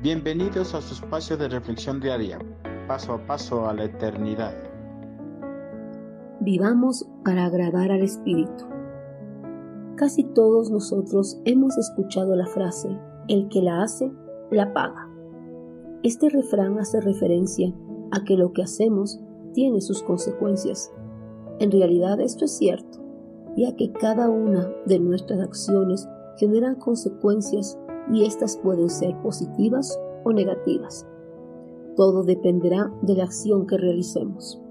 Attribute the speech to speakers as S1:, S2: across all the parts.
S1: Bienvenidos a su espacio de reflexión diaria, paso a paso a la eternidad.
S2: Vivamos para agradar al Espíritu. Casi todos nosotros hemos escuchado la frase, el que la hace, la paga. Este refrán hace referencia a que lo que hacemos tiene sus consecuencias. En realidad esto es cierto, ya que cada una de nuestras acciones generan consecuencias y éstas pueden ser positivas o negativas. Todo dependerá de la acción que realicemos.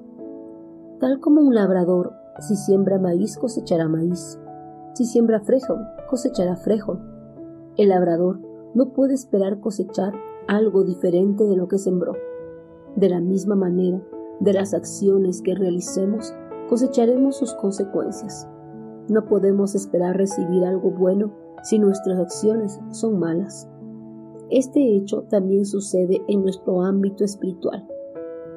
S2: Tal como un labrador, si siembra maíz cosechará maíz, si siembra frijol cosechará frijol. El labrador no puede esperar cosechar algo diferente de lo que sembró. De la misma manera, de las acciones que realicemos, cosecharemos sus consecuencias. No podemos esperar recibir algo bueno si nuestras acciones son malas. Este hecho también sucede en nuestro ámbito espiritual.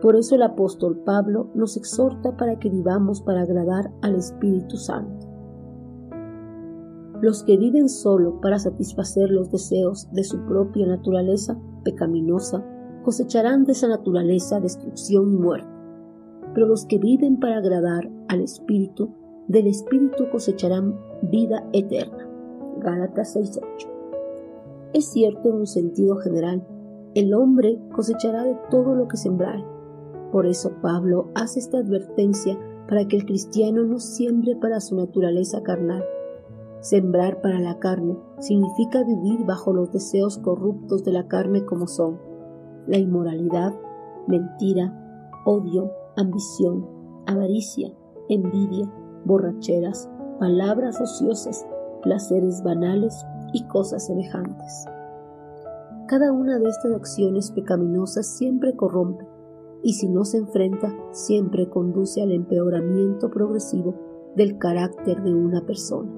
S2: Por eso el apóstol Pablo nos exhorta para que vivamos para agradar al Espíritu Santo. Los que viven solo para satisfacer los deseos de su propia naturaleza pecaminosa cosecharán de esa naturaleza destrucción y muerte. Pero los que viven para agradar al Espíritu, del Espíritu cosecharán vida eterna. Gálatas 6:8. Es cierto en un sentido general, el hombre cosechará de todo lo que sembrar. Por eso Pablo hace esta advertencia para que el cristiano no siembre para su naturaleza carnal. Sembrar para la carne significa vivir bajo los deseos corruptos de la carne como son la inmoralidad, mentira, odio, ambición, avaricia, envidia, borracheras, palabras ociosas, placeres banales y cosas semejantes. Cada una de estas acciones pecaminosas siempre corrompe y si no se enfrenta siempre conduce al empeoramiento progresivo del carácter de una persona.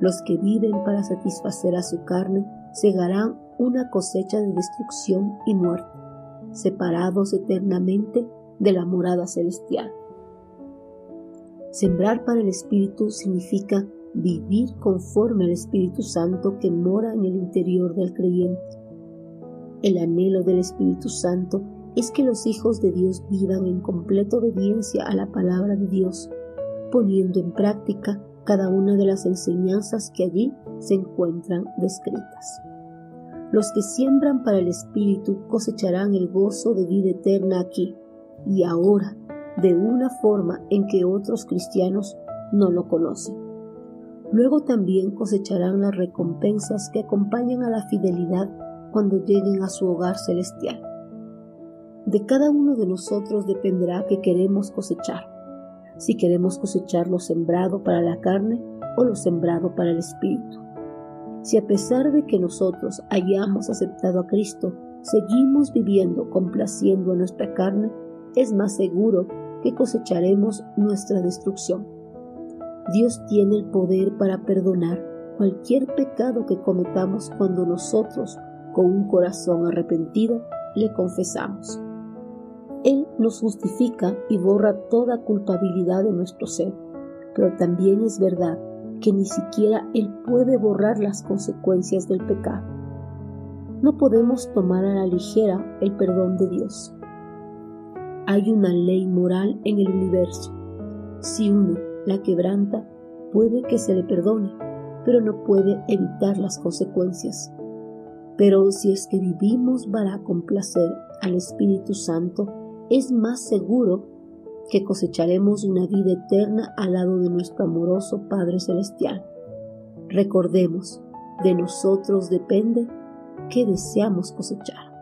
S2: Los que viven para satisfacer a su carne segarán una cosecha de destrucción y muerte, separados eternamente de la morada celestial. Sembrar para el Espíritu significa vivir conforme al Espíritu Santo que mora en el interior del creyente. El anhelo del Espíritu Santo es que los hijos de Dios vivan en completa obediencia a la palabra de Dios, poniendo en práctica cada una de las enseñanzas que allí se encuentran descritas. Los que siembran para el Espíritu cosecharán el gozo de vida eterna aquí y ahora, de una forma en que otros cristianos no lo conocen. Luego también cosecharán las recompensas que acompañan a la fidelidad cuando lleguen a su hogar celestial. De cada uno de nosotros dependerá que queremos cosechar, si queremos cosechar lo sembrado para la carne o lo sembrado para el espíritu. Si a pesar de que nosotros hayamos aceptado a Cristo, seguimos viviendo complaciendo a nuestra carne, es más seguro que cosecharemos nuestra destrucción. Dios tiene el poder para perdonar cualquier pecado que cometamos cuando nosotros, con un corazón arrepentido, le confesamos. Él nos justifica y borra toda culpabilidad de nuestro ser, pero también es verdad que ni siquiera Él puede borrar las consecuencias del pecado. No podemos tomar a la ligera el perdón de Dios. Hay una ley moral en el universo. Si uno la quebranta, puede que se le perdone, pero no puede evitar las consecuencias. Pero si es que vivimos para complacer al Espíritu Santo, es más seguro que cosecharemos una vida eterna al lado de nuestro amoroso Padre Celestial. Recordemos, de nosotros depende qué deseamos cosechar.